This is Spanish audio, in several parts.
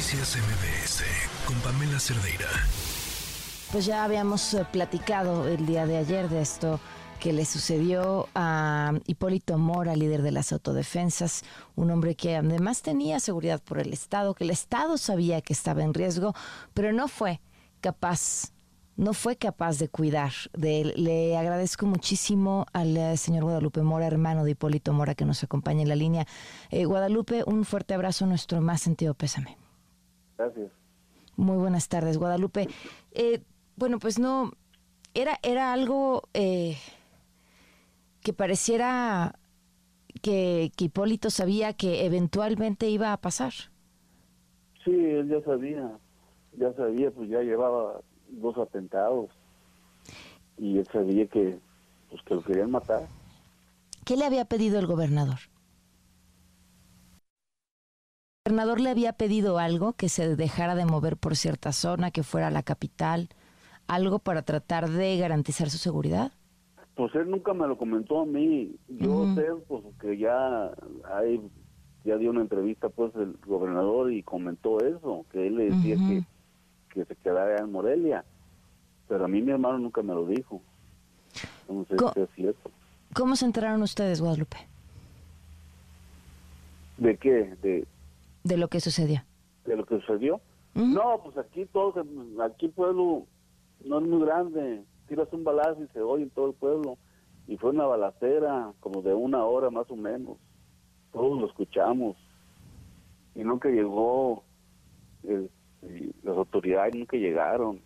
Noticias MBS con Pamela Cerdeira. Pues ya habíamos eh, platicado el día de ayer de esto que le sucedió a Hipólito Mora, líder de las autodefensas, un hombre que además tenía seguridad por el Estado, que el Estado sabía que estaba en riesgo, pero no fue capaz no fue capaz de cuidar de él. Le agradezco muchísimo al eh, señor Guadalupe Mora, hermano de Hipólito Mora, que nos acompaña en la línea. Eh, Guadalupe, un fuerte abrazo, nuestro más sentido pésame. Gracias. Muy buenas tardes, Guadalupe. Eh, bueno, pues no, era, era algo que pareciera que, que Hipólito sabía que eventualmente iba a pasar. Sí, él ya sabía, ya sabía, pues ya llevaba dos atentados y él sabía que, pues, que lo querían matar. ¿Qué le había pedido el gobernador? ¿El gobernador le había pedido algo que se dejara de mover por cierta zona, que fuera la capital, algo para tratar de garantizar su seguridad? Pues él nunca me lo comentó a mí. Yo sé pues que ya hay ya dio una entrevista pues el gobernador y comentó eso, que él le decía que que se quedara en Morelia. Pero a mí mi hermano nunca me lo dijo. No sé si es cierto. ¿Cómo se enteraron ustedes, Guadalupe? ¿De qué? De, de lo que sucedió. ¿De lo que sucedió? No, pues aquí todo, aquí el pueblo no es muy grande. Tiras un balazo y se oye en todo el pueblo. Y fue una balacera como de una hora más o menos. Todos lo escuchamos. Y nunca llegó el, las autoridades nunca llegaron.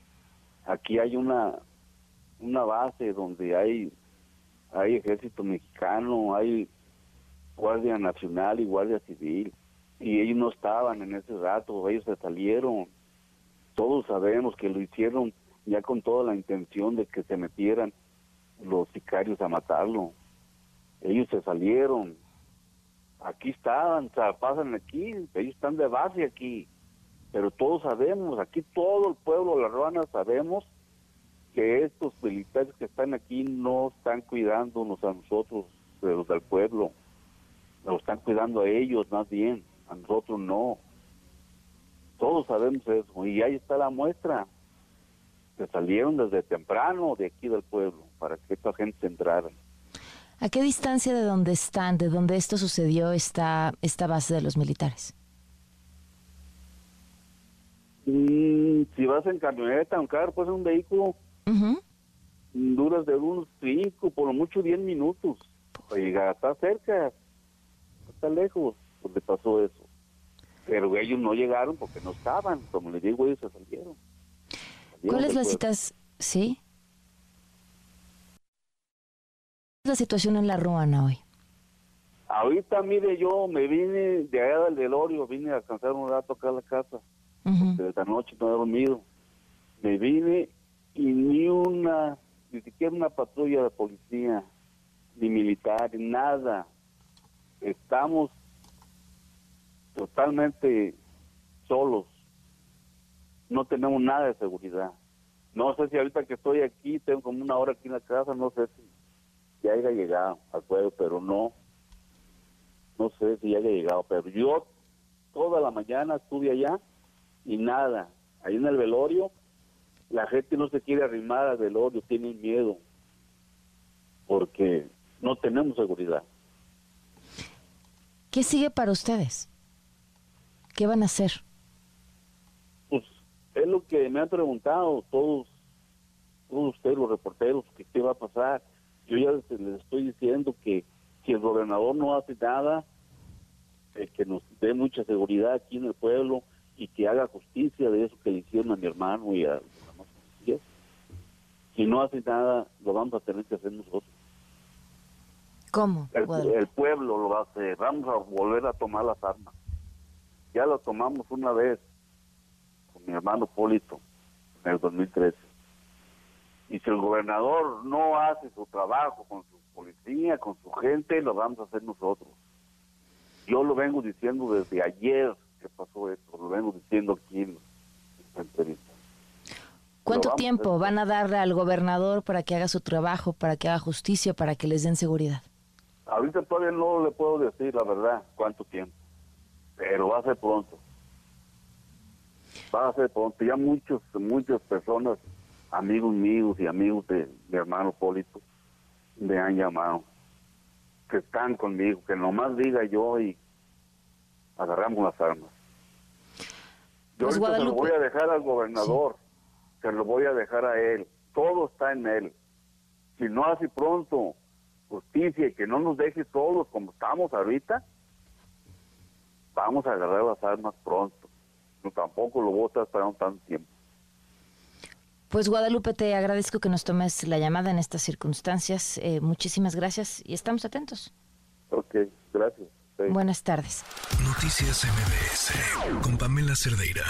Aquí hay una una base donde hay hay ejército mexicano, hay guardia nacional y guardia civil y ellos no estaban en ese rato, ellos se salieron. Todos sabemos que lo hicieron ya con toda la intención de que se metieran los sicarios a matarlo. Ellos se salieron. Aquí estaban, o sea, pasan aquí, ellos están de base aquí pero todos sabemos, aquí todo el pueblo, la ruana, sabemos que estos militares que están aquí no están cuidándonos a nosotros, de los del pueblo, nos están cuidando a ellos más bien, a nosotros no. Todos sabemos eso, y ahí está la muestra, que salieron desde temprano de aquí del pueblo, para que esta gente entrara. ¿A qué distancia de donde están, de donde esto sucedió, está esta base de los militares? Mm, si vas en camioneta, un carro, pues un vehículo, duras de unos 5, por lo mucho 10 minutos. Oiga, está cerca, está lejos donde pasó eso. Pero ellos no llegaron porque no estaban, como les digo, ellos se salieron. ¿Cuál es la situación? Sí. ¿Cuál es la situación en la Ruana hoy? Ahorita, mire, yo me vine de allá del velorio, vine a alcanzar un rato acá a la casa desde esta noche no he dormido. Me vine y ni una, ni siquiera una patrulla de policía, ni militar, nada. Estamos totalmente solos. No tenemos nada de seguridad. No sé si ahorita que estoy aquí, tengo como una hora aquí en la casa, no sé si ya haya llegado al pueblo, pero no. No sé si ya haya llegado, pero yo toda la mañana estuve allá y nada. Ahí en el velorio, la gente no se quiere arrimar al velorio, tienen miedo, porque no tenemos seguridad. ¿Qué sigue para ustedes? ¿Qué van a hacer? Pues es lo que me han preguntado todos, todos ustedes, los reporteros, que qué va a pasar. Yo ya les estoy diciendo que si el gobernador no hace nada, eh, que nos dé mucha seguridad aquí en el pueblo, y que haga justicia de eso que le hicieron a mi hermano y a los demás Si no hace nada, lo vamos a tener que hacer nosotros. ¿Cómo? El, pueblo lo va a hacer. Vamos a volver a tomar las armas. Ya lo tomamos una vez con mi hermano Polito en el 2013. Y si el gobernador no hace su trabajo con su policía, con su gente, lo vamos a hacer nosotros. Yo lo vengo diciendo desde ayer pasó esto, lo vengo diciendo aquí en esta entrevista. ¿Cuánto tiempo van a darle al gobernador para que haga su trabajo, para que haga justicia, para que les den seguridad? Ahorita todavía no le puedo decir la verdad cuánto tiempo, pero va a ser pronto. Va a ser pronto. Ya muchos, muchas personas, amigos míos y amigos de mi hermano Polito, me han llamado. Que están conmigo, que nomás diga yo y agarramos las armas. Yo Pues, ahorita se lo voy a dejar al gobernador, se lo voy a dejar a él. Todo está en él. Si no hace pronto justicia y que no nos deje todos como estamos ahorita, vamos a agarrar las armas pronto. No, tampoco lo voy a estar esperando tanto tiempo. Pues Guadalupe, te agradezco que nos tomes la llamada en estas circunstancias. Eh, muchísimas gracias y estamos atentos. Ok, gracias. Sí. Buenas tardes. Noticias MBS con Pamela Cerdeira.